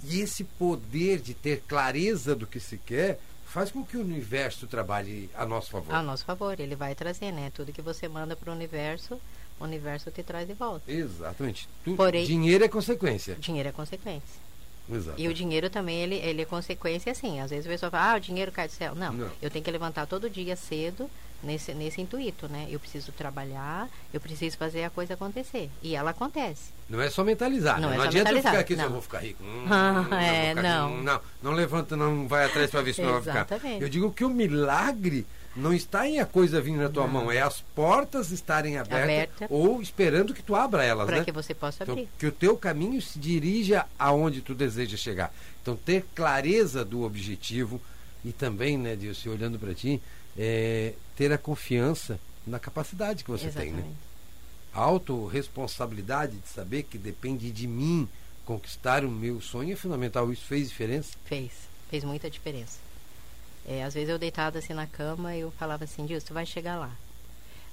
E esse poder de ter clareza do que se quer faz com que o universo trabalhe a nosso favor. A nosso favor, ele vai trazer, né? Tudo que você manda para o universo, o universo te traz de volta. Exatamente. Tu- Porém- Dinheiro é consequência. Dinheiro é consequência. Exato. E o dinheiro também, ele, ele é consequência, assim. Às vezes a pessoa fala, ah, o dinheiro cai do céu. Não, Não. eu tenho que levantar todo dia cedo nesse, nesse intuito, né? Eu preciso trabalhar, eu preciso fazer a coisa acontecer. E ela acontece. Não é só mentalizar. Não né? é não só adianta eu mentalizar, ficar aqui se eu não. vou ficar rico. Hum, Ah, eu é, ficar não. rico. não. Não levanta, não vai atrás para ver se não vai ficar. Eu digo que o milagre não está em a coisa vindo na tua mão, é as portas estarem abertas Aberta. ou esperando que tu abra elas, Para né? que você possa Então, abrir. que o teu caminho se dirija aonde tu deseja chegar. Então, ter clareza do objetivo e também, né, Dilce, olhando para ti, é, ter a confiança na capacidade que você tem, né? Exatamente. A autorresponsabilidade de saber que depende de mim conquistar o meu sonho é fundamental. Isso fez diferença? Fez, fez muita diferença. É, às vezes eu deitada assim na cama eu falava assim, Deus, tu vai chegar lá.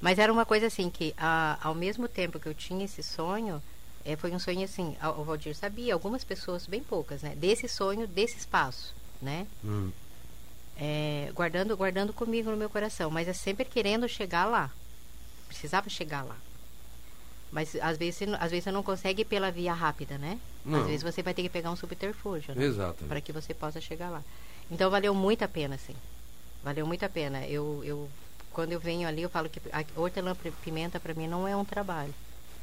Mas era uma coisa assim que a- ao mesmo tempo que eu tinha esse sonho, é, foi um sonho assim, o Valdir sabia, algumas pessoas, bem poucas, né? Desse sonho, desse espaço, né? Hum. É, guardando, guardando comigo no meu coração, mas é sempre querendo chegar lá. Precisava chegar lá. Mas às vezes, às vezes você não consegue pela via rápida, né? Não. Às vezes você vai ter que pegar um subterfúgio, né? Exato. para que você possa chegar lá. Então valeu muito a pena, sim. Valeu muito a pena. Eu, eu quando eu venho ali, eu falo que a hortelã-pimenta para mim não é um trabalho,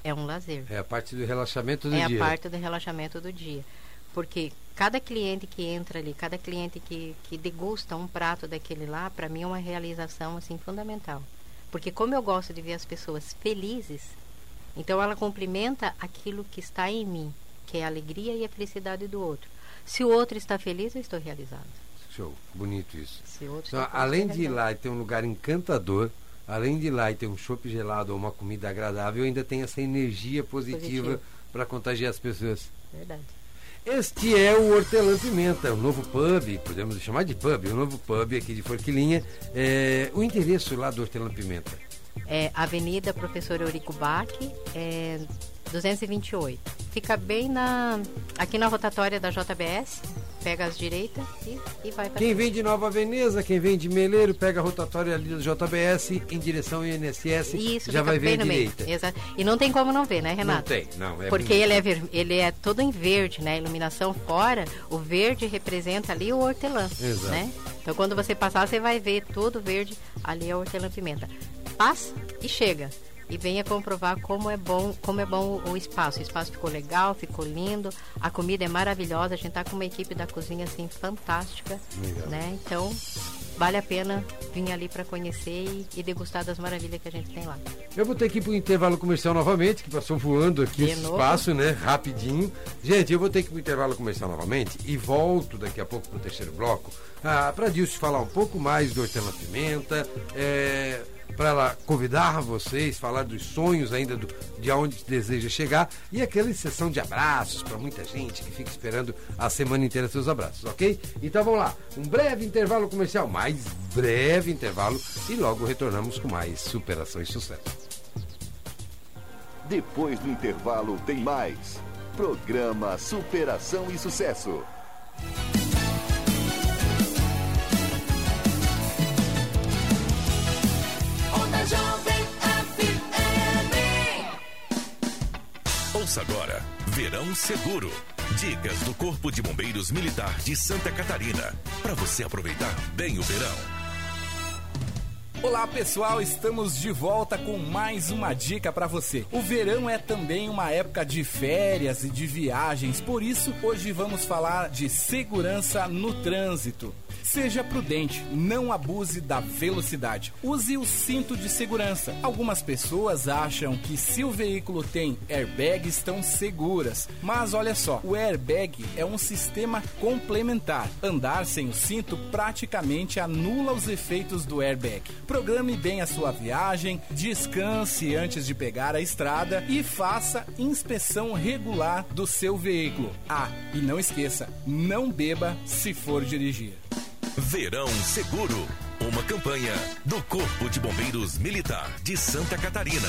é um lazer. É a parte do relaxamento do É dia. a parte do relaxamento do dia. Porque cada cliente que entra ali, cada cliente que, que degusta um prato daquele lá, para mim é uma realização assim fundamental. Porque como eu gosto de ver as pessoas felizes, então ela complementa aquilo que está em mim, que é a alegria e a felicidade do outro. Se o outro está feliz, eu estou realizado. Show. Bonito isso. Então, além de ir realizado. lá e ter um lugar encantador, além de ir lá e ter um chopp gelado ou uma comida agradável, ainda tem essa energia Positiva. para contagiar as pessoas. Verdade. Este é o Hortelã Pimenta, o novo pub, podemos chamar de pub, o novo pub aqui de Forquilinha. É, o endereço lá do Hortelã Pimenta. É Avenida Professor Eurico Bach, é 228. Fica bem na aqui na rotatória da JBS, pega as direitas e, e vai para Quem vem de Nova Veneza, quem vem de Meleiro, pega a rotatória ali do JBS em direção ao INSS, Isso, já vai ver no direita. meio. Exato. E não tem como não ver, né, Renato? Não tem, não. É Porque bonito. ele é, ver- ele é todo em verde, né? A iluminação fora, o verde representa ali o hortelã, Exato. né? Então quando você passar, você vai ver tudo verde, ali é o hortelã-pimenta. Passa e chega. E venha comprovar como é bom, como é bom o espaço. O espaço ficou legal, ficou lindo, a comida é maravilhosa, a gente tá com uma equipe da cozinha assim fantástica, Legal. né? Então, vale a pena vir ali para conhecer e, e degustar das maravilhas que a gente tem lá. Eu vou ter que ir pro intervalo comercial novamente, que passou voando aqui De esse novo? espaço, né? Rapidinho. Gente, eu vou ter que ir pro intervalo comercial novamente e volto daqui a pouco pro terceiro bloco ah, para Dilce falar um pouco mais do hortelã-pimenta, é, para ela convidar vocês, falar dos sonhos ainda do, de onde deseja chegar e aquela sessão de abraços para muita gente que fica esperando a semana inteira seus abraços, ok? Então vamos lá, um breve intervalo comercial, mais breve intervalo e logo retornamos com mais superação e sucesso. Depois do intervalo tem mais. Programa Superação e Sucesso. Jovem FM. Ouça agora Verão Seguro. Dicas do Corpo de Bombeiros Militar de Santa Catarina. Para você aproveitar bem o verão. Olá pessoal, estamos de volta com mais uma dica para você. O verão é também uma época de férias e de viagens, por isso hoje vamos falar de segurança no trânsito. Seja prudente, não abuse da velocidade. Use o cinto de segurança. Algumas pessoas acham que se o veículo tem airbag estão seguras, mas olha só, o airbag é um sistema complementar. Andar sem o cinto praticamente anula os efeitos do airbag. Programe bem a sua viagem, descanse antes de pegar a estrada e faça inspeção regular do seu veículo. Ah, e não esqueça, não beba se for dirigir. Verão Seguro, uma campanha do Corpo de Bombeiros Militar de Santa Catarina.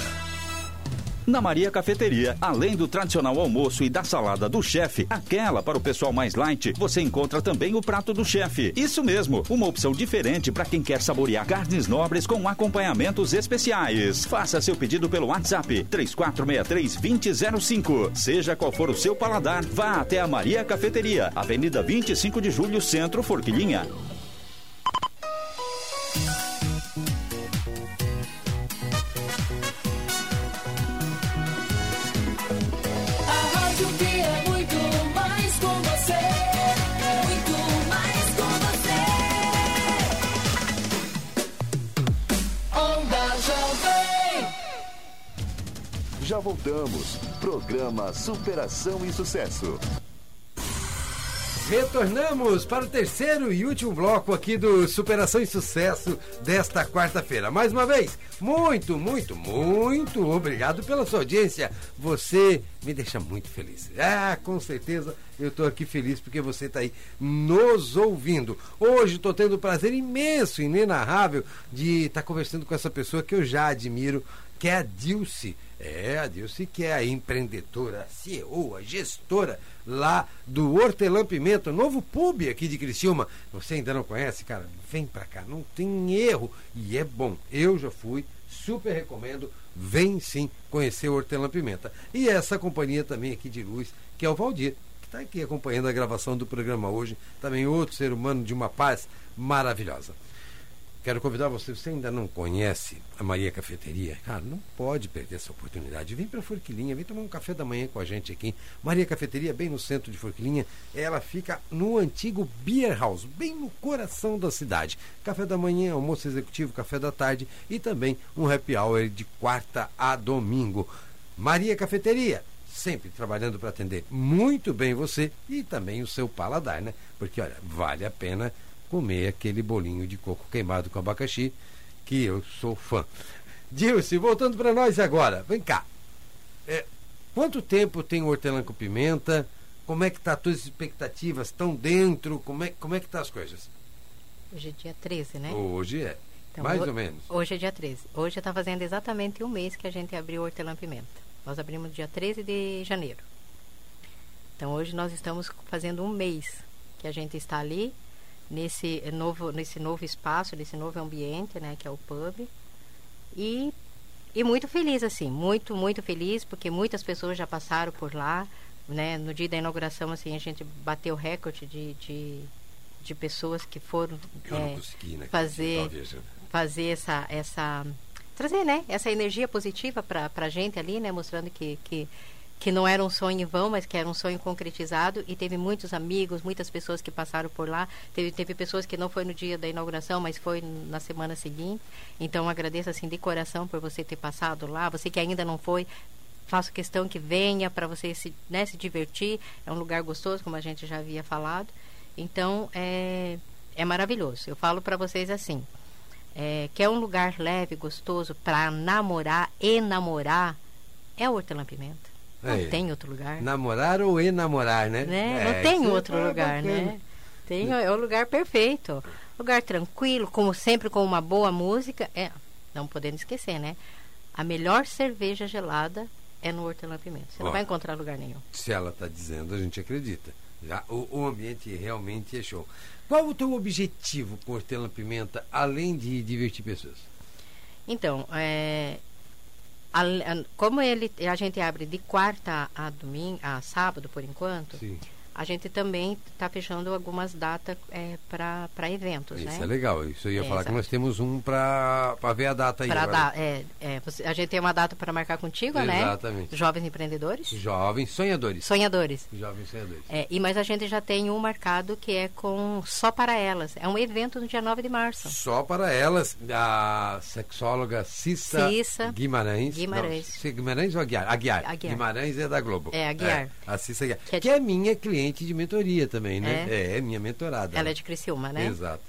Na Maria Cafeteria, além do tradicional almoço e da salada do chefe, aquela para o pessoal mais light, você encontra também o prato do chefe. Isso mesmo, uma opção diferente para quem quer saborear carnes nobres com acompanhamentos especiais. Faça seu pedido pelo WhatsApp 3463-2005. Seja qual for o seu paladar, vá até a Maria Cafeteria, Avenida 25 de Julho, Centro, Forquilinha. Já voltamos. Programa Superação e Sucesso. Retornamos para o terceiro e último bloco aqui do Superação e Sucesso desta quarta-feira. Mais uma vez, muito, muito, muito obrigado pela sua audiência. Você me deixa muito feliz. Ah, com certeza eu estou aqui feliz porque você está aí nos ouvindo. Hoje estou tendo o prazer imenso, inenarrável, de estar conversando com essa pessoa que eu já admiro, que é a Dilce. É, a Dilce que é a empreendedora, a CEO, a gestora lá do Hortelã Pimenta, novo pub aqui de Criciúma. Você ainda não conhece, cara? Vem pra cá, não tem erro. E é bom. Eu já fui, super recomendo. Vem sim conhecer o Hortelã Pimenta. E essa companhia também aqui de luz, que é o Valdir, que está aqui acompanhando a gravação do programa hoje. Também outro ser humano de uma paz maravilhosa. Quero convidar você, você ainda não conhece a Maria Cafeteria? Cara, não pode perder essa oportunidade. Vem para Forquilinha, vem tomar um café da manhã com a gente aqui. Maria Cafeteria, bem no centro de Forquilinha. Ela fica no antigo Beer House, bem no coração da cidade. Café da manhã, almoço executivo, café da tarde e também um happy hour de quarta a domingo. Maria Cafeteria, sempre trabalhando para atender muito bem você e também o seu paladar, né? Porque, olha, vale a pena comer aquele bolinho de coco queimado com abacaxi, que eu sou fã. Dilce, voltando para nós agora, vem cá. É, quanto tempo tem o hortelã com pimenta? Como é que tá as tuas expectativas? Estão dentro? Como é, como é que tá as coisas? Hoje é dia 13, né? Hoje é. Então, mais ho- ou menos. Hoje é dia 13. Hoje está fazendo exatamente um mês que a gente abriu o Hortelã Pimenta. Nós abrimos dia 13 de janeiro. Então hoje nós estamos fazendo um mês que a gente está ali nesse novo, nesse novo espaço, nesse novo ambiente, né, que é o pub. E, e muito feliz, assim, muito, muito feliz, porque muitas pessoas já passaram por lá, né? No dia da inauguração, assim, a gente bateu recorde de, de, de pessoas que foram é, né? fazer fazer essa essa trazer né essa energia positiva para a gente ali né mostrando que, que que não era um sonho em vão mas que era um sonho concretizado e teve muitos amigos muitas pessoas que passaram por lá teve teve pessoas que não foi no dia da inauguração mas foi na semana seguinte então agradeço assim de coração por você ter passado lá você que ainda não foi faço questão que venha para você se, né, se divertir. É um lugar gostoso, como a gente já havia falado. Então, é, é maravilhoso. Eu falo para vocês assim: é, que é um lugar leve, gostoso para namorar e namorar, é o Hortelã Pimenta. Não É. tem outro lugar. Namorar ou enamorar, né? né? É, Não tem isso outro é lugar, bacana. né? Tem, é o lugar perfeito. Lugar tranquilo, como sempre, com uma boa música. É, não podendo esquecer, né? A melhor cerveja gelada é no Hortelã Pimenta. Você Ó. não vai encontrar lugar nenhum. Se ela está dizendo, a gente acredita. Já, o, o ambiente realmente é show. Qual o teu objetivo com Hortelã Pimenta, além de divertir pessoas? Então, é, como ele, a gente abre de quarta a domingo, a sábado por enquanto, Sim. A gente também está fechando algumas datas é, para eventos, Isso né? é legal. Isso eu ia É, falar que exato. nós temos um para ver a data aí. Pra agora. dar, é, é, a gente tem uma data para marcar contigo, né? Exatamente. Jovens empreendedores, Jovens sonhadores. sonhadores. Jovens sonhadores. É, e mas a gente já tem um marcado que é com só para elas. É um evento no dia 9 de março. Só para elas, a sexóloga Cissa, Cissa Guimarães. Guimarães. Não, Guimarães ou Aguiar? Aguiar. Aguiar. Guimarães é da Globo. É, Aguiar. a Cissa Aguiar. Que Que é é, de- minha cliente de mentoria também, né? É? É, minha mentorada. Ela é de Criciúma, né? Exato.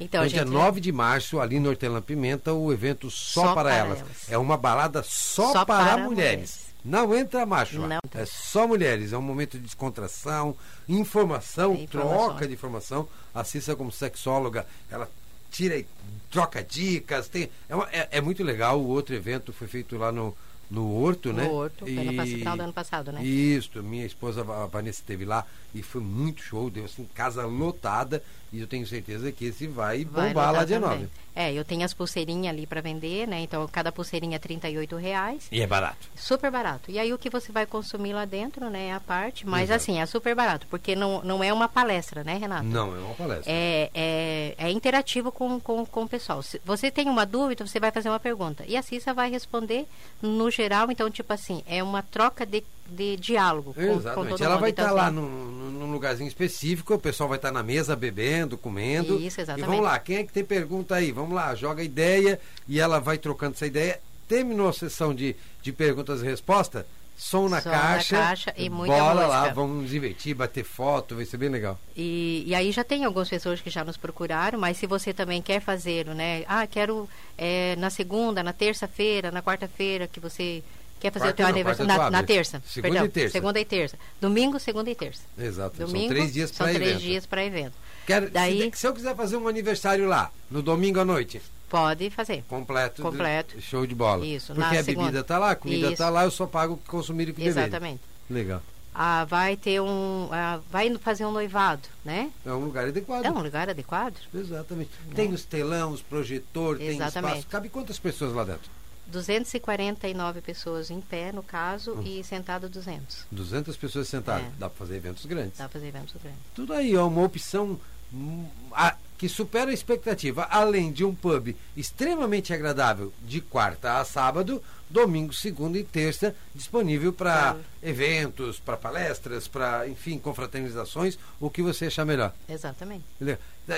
Então, Então, a dia gente 9 de março, ali no Hortelã Pimenta, o evento Só, Só para, para elas. elas. É uma balada só, Só para, para mulheres. mulheres. Não entra macho. Não. É só mulheres. É um momento de descontração, informação, É, troca de informação. A Cissa, como sexóloga, ela tira e troca dicas. Tem, é, uma- é- é muito legal. O outro evento foi feito lá no, no Horto, No né? Horto, no final do ano passado, né? Isso, minha esposa a Vanessa esteve lá e foi muito show, deu assim, casa lotada e eu tenho certeza que esse vai, Vai bombar lá também. 9. É, eu tenho as pulseirinhas ali para vender, né? Então, cada pulseirinha é 38 reais. E é barato. Super barato. E aí o que você vai consumir lá dentro, né, é a parte. Mas Exato. assim, é super barato, porque não, não é uma palestra, né, Renato? Não, é uma palestra. É, é, é interativo com, com, com o pessoal. Se você tem uma dúvida, você vai fazer uma pergunta. E a Cissa vai responder no geral. Então, tipo assim, é uma troca de, de diálogo com, com Exatamente. todo Ela vai Então, estar lá assim, num, num- lugarzinho específico, o pessoal vai estar na mesa bebendo, comendo. Isso, E exatamente. vamos lá, quem é que tem pergunta aí? Vamos lá, joga ideia e ela vai trocando essa ideia. Terminou a sessão de, de perguntas e respostas, som na Som na caixa. caixa e muita Bora lá, música. vamos nos divertir, bater foto, vai ser bem legal. E, e aí já tem algumas pessoas que já nos procuraram, mas se você também quer fazer, né? Ah, quero é, na segunda, na terça-feira, na quarta-feira, que você quer fazer Quarta o teu aniversário. tu Na, na terça. Segunda perdão, e terça. Segunda e terça. Domingo, segunda e terça. Exato. Domingo, são três dias são para três evento. dias para evento. Quero, Daí- se, se eu quiser fazer um aniversário lá, no domingo à noite, Pode fazer. completo. de- Completo. show de bola. Isso, Porque na a segunda. bebida tá lá, a comida Isso. tá lá, eu só pago o que consumir e o que beber. Exatamente. Legal. Ah, vai ter um. ah, vai fazer um noivado, né? É um lugar adequado. É um lugar adequado. Exatamente. Tem os telão, os projetor, tem espaço. Cabe quantas pessoas lá dentro? 249 pessoas em pé, no caso, e sentado 200. 200 pessoas sentadas. É. Dá para fazer eventos grandes. Dá pra fazer eventos grandes. Tudo aí, é uma opção hum, a- que supera a expectativa. Além de um pub extremamente agradável de quarta a sábado, domingo, segunda e terça, disponível para Claro. eventos, para palestras, para, enfim, confraternizações, o que você achar melhor. Exatamente.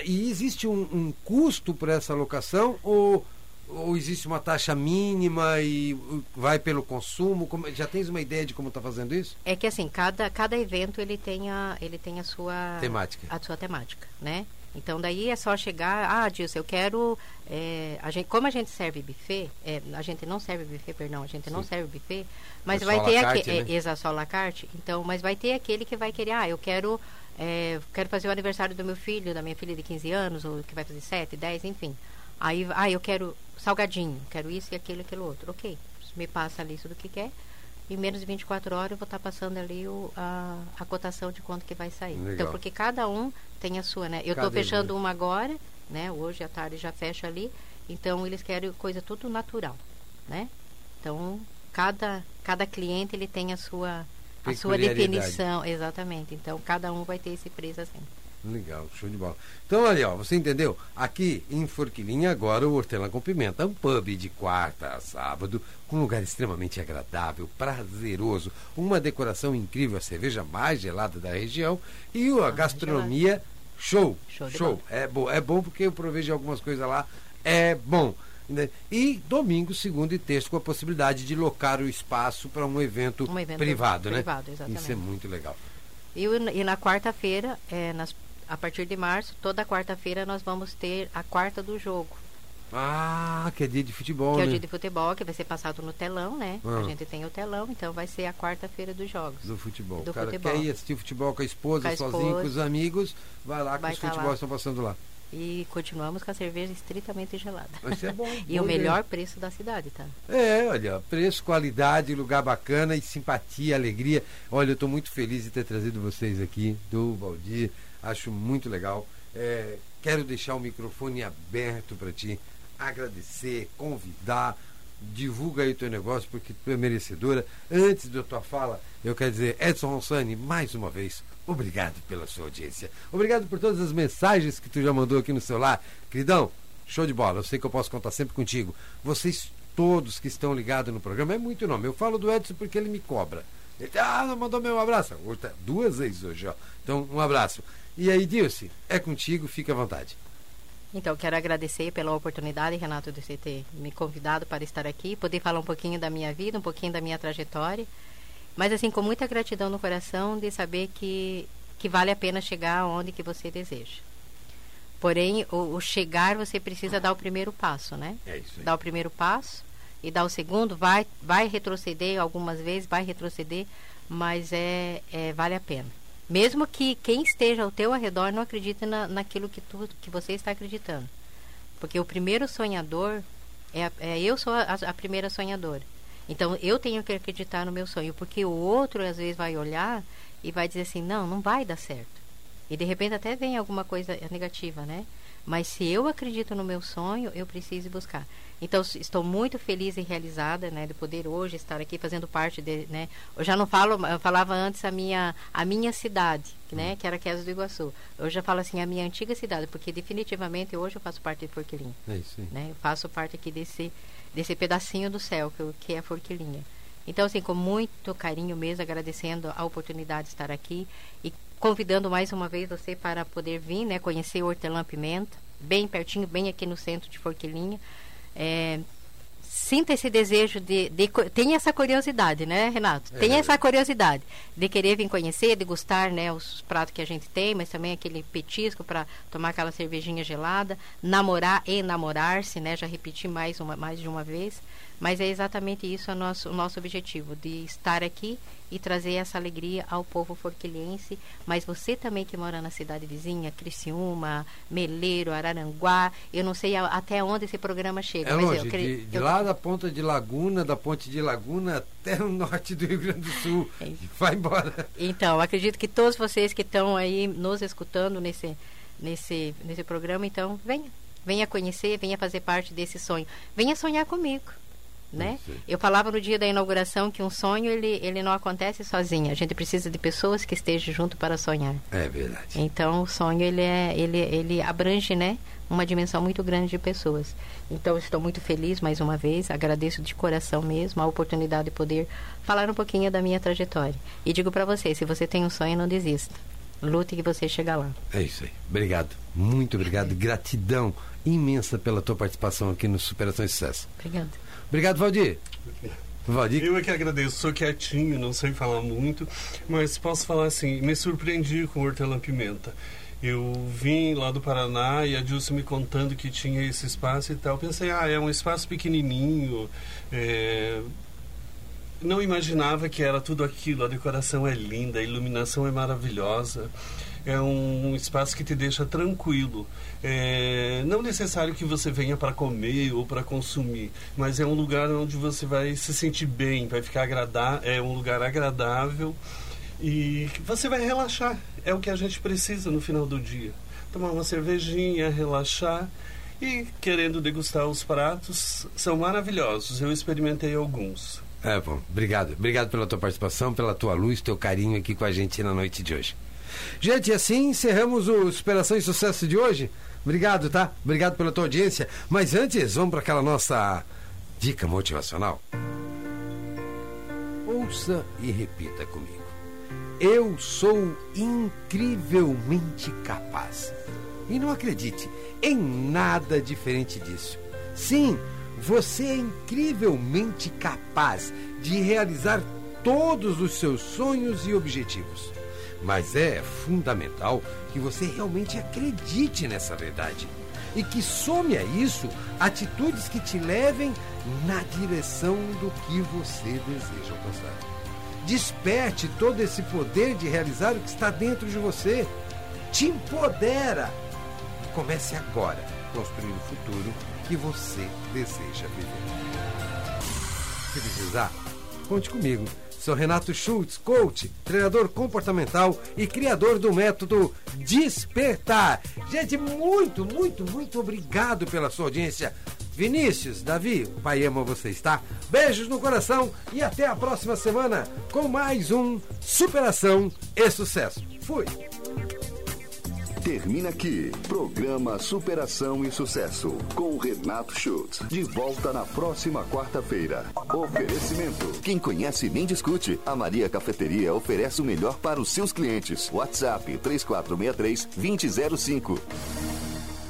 E existe um, um custo para essa locação ou, ou existe uma taxa mínima e vai pelo consumo? Como- já tens uma ideia de como está fazendo isso? É que assim, cada, cada evento ele tem a, ele tem a sua Temática. A sua temática, né? Então daí é só chegar, ah, Dilson, eu quero. é, a gente, como a gente serve buffet, é, a gente não serve buffet, perdão, a gente não Sim. serve buffet, mas É vai ter aquele. né? É, só la carte. Então, mas vai ter aquele que vai querer, ah, eu quero. é, quero fazer o aniversário do meu filho, da minha filha de 15 anos, ou que vai fazer 7, 10, enfim. Aí, ah, eu quero salgadinho, quero isso e aquilo e aquilo outro. Ok, me passa a lista do que quer. Em menos de 24 horas eu vou estar passando ali o, a, a cotação de quanto que vai sair. Legal. Então, porque cada um tem a sua, né? Eu estou fechando uma agora, né? Hoje à tarde já fecha ali. Então, eles querem coisa tudo natural, né? Então, cada, cada cliente ele tem a sua, a sua definição. Exatamente. Então, cada um vai ter esse preço assim. Legal, show de bola. Então, olha, ó, você entendeu? Aqui em Forquilinha, agora o Hortelã com Pimenta. Um pub de quarta a sábado, com um lugar extremamente agradável, prazeroso, uma decoração incrível, a cerveja mais gelada da região e a gastronomia show. Show de show. bola. É bom, é bom porque eu provejo algumas coisas lá, é bom. né? E domingo, segunda e terça, com a possibilidade de locar o espaço para um evento, Um evento privado, né? privado, exatamente. Isso é muito legal. E, e na quarta-feira, é, nas- a partir de março, toda quarta-feira nós vamos ter a quarta do jogo. Ah, que é dia de futebol, que é né? o dia de futebol, que vai ser passado no telão, né? Ah. A gente tem o telão, então vai ser a quarta-feira dos jogos. Do futebol. Do o cara futebol. quer ir assistir futebol com a esposa, Com a sozinho, com os esposa. amigos, vai lá que Vai os tá lá. futebols estão passando lá. E continuamos com a cerveja estritamente gelada. Isso é bom. e bom o melhor mesmo. preço da cidade, tá? É, olha, preço, qualidade, lugar bacana e simpatia, alegria. Olha, eu estou muito feliz de ter trazido vocês aqui do Valdir. Acho muito legal. É, quero deixar o microfone aberto para ti, agradecer, convidar. Divulga aí o teu negócio porque tu é merecedora. Antes da tua fala, eu quero dizer, Edson Ronsani, mais uma vez, obrigado pela sua audiência. Obrigado por todas as mensagens que tu já mandou aqui no celular. Queridão, show de bola. Eu sei que eu posso contar sempre contigo. Vocês todos que estão ligados no programa, é muito nome. Eu falo do Edson porque ele me cobra. Ele ah, não mandou meu abraço. Duas vezes hoje, ó. Então, um abraço. E aí, Dilce, é contigo, fica à vontade. Então, quero agradecer pela oportunidade, Renato, de você ter me convidado para estar aqui, poder falar um pouquinho da minha vida, um pouquinho da minha trajetória. Mas, assim, com muita gratidão no coração de saber que, que vale a pena chegar onde que você deseja. Porém, o, o chegar, você precisa dar o primeiro passo, né? É isso aí. Dar o primeiro passo e dar o segundo, vai, vai retroceder algumas vezes, vai retroceder, mas é, é vale a pena. Mesmo que quem esteja ao teu redor não acredite na, naquilo que, tu, que você está acreditando. Porque o primeiro sonhador, é, é eu sou a, a primeira sonhadora. Então eu tenho que acreditar no meu sonho, porque o outro às vezes vai olhar e vai dizer assim: não, não vai dar certo. E de repente até vem alguma coisa negativa, né? Mas se eu acredito no meu sonho, eu preciso buscar. Então estou muito feliz e realizada, né, de poder hoje estar aqui fazendo parte de, né? Eu já não falo, eu falava antes a minha a minha cidade, né, que era Quezos do Iguaçu. Eu já falo assim a minha antiga cidade, porque definitivamente hoje eu faço parte de Forquilinha, É isso aí. né? Eu faço parte aqui desse desse pedacinho do céu que, eu- que é Forquilinha. Então, assim, com muito carinho mesmo, agradecendo a oportunidade de estar aqui e convidando mais uma vez você para poder vir, né, conhecer o Hortelã Pimenta, bem pertinho, bem aqui no centro de Forquilinha. É, sinta esse desejo de, de tenha essa curiosidade, né, Renato? Tenha essa curiosidade de querer vir conhecer, degustar, né, os pratos que a gente tem, mas também aquele petisco para tomar aquela cervejinha gelada, namorar e namorar-se, né? Já repeti mais uma mais de uma vez, mas é exatamente isso o nosso o nosso objetivo de estar aqui e trazer essa alegria ao povo forquilhense, mas você também que mora na cidade vizinha, Criciúma, Meleiro, Araranguá, eu não sei a- até onde esse programa chega, É longe, eu creio de, de eu- lá da ponta de Laguna, da ponte de Laguna até o norte do Rio Grande do Sul. É. Vai embora. Então, acredito que todos vocês que estão aí nos escutando nesse, nesse, nesse programa, então, venha. Venha conhecer, venha fazer parte desse sonho. Venha sonhar comigo. Né? Aí. Eu falava no dia da inauguração que um sonho ele, ele não acontece sozinho. A gente precisa de pessoas que estejam junto para sonhar. É verdade. Então o sonho ele é ele, ele abrange, né, uma dimensão muito grande de pessoas. Então estou muito feliz mais uma vez, agradeço de coração mesmo a oportunidade de poder falar um pouquinho da minha trajetória. E digo para você, se você tem um sonho, não desista. Lute que você chega lá. É isso aí. Obrigado. Muito obrigado. Gratidão imensa pela tua participação aqui no Superação e Sucesso. Obrigada. Obrigado, Valdir. Valdir, Eu é que agradeço, sou quietinho, não sei falar muito, mas posso falar assim, me surpreendi com o hortelã pimenta. Eu vim lá do Paraná e a Dilce me contando que tinha esse espaço e tal. Pensei, ah, é um espaço pequenininho. é, Não imaginava que era tudo aquilo. A decoração é linda, a iluminação é maravilhosa. É um espaço que te deixa tranquilo. É, não necessário que você venha para comer ou para consumir, mas é um lugar onde você vai se sentir bem, vai ficar agradável, é um lugar agradável e você vai relaxar. É o que a gente precisa no final do dia. Tomar uma cervejinha, relaxar e querendo degustar os pratos, são maravilhosos. Eu experimentei alguns. É bom, obrigado. Obrigado pela tua participação, pela tua luz, teu carinho aqui com a gente na noite de hoje. Gente, assim encerramos o Superação e Sucesso de hoje. Obrigado, tá? Obrigado pela tua audiência. Mas antes, vamos para aquela nossa dica motivacional. Ouça e repita comigo. Eu sou incrivelmente capaz. E não acredite em nada diferente disso. Sim, você é incrivelmente capaz de realizar todos os seus sonhos e objetivos. Mas é fundamental que você realmente acredite nessa verdade e que some a isso atitudes que te levem na direção do que você deseja alcançar. Desperte todo esse poder de realizar o que está dentro de você. Te empodera. Comece agora a construir o futuro que você deseja viver. Se precisar, conte comigo. Sou Renato Schultz, coach, treinador comportamental e criador do método Despertar. Gente, muito, muito, muito obrigado pela sua audiência. Vinícius, Davi, o pai ama vocês, tá? Beijos no coração e até a próxima semana com mais um Superação e Sucesso. Fui! Termina aqui. Programa Superação e Sucesso. Com Renato Schultz. De volta na próxima quarta-feira. Oferecimento. Quem conhece nem discute. A Maria Cafeteria oferece o melhor para os seus clientes. WhatsApp 3463 2005.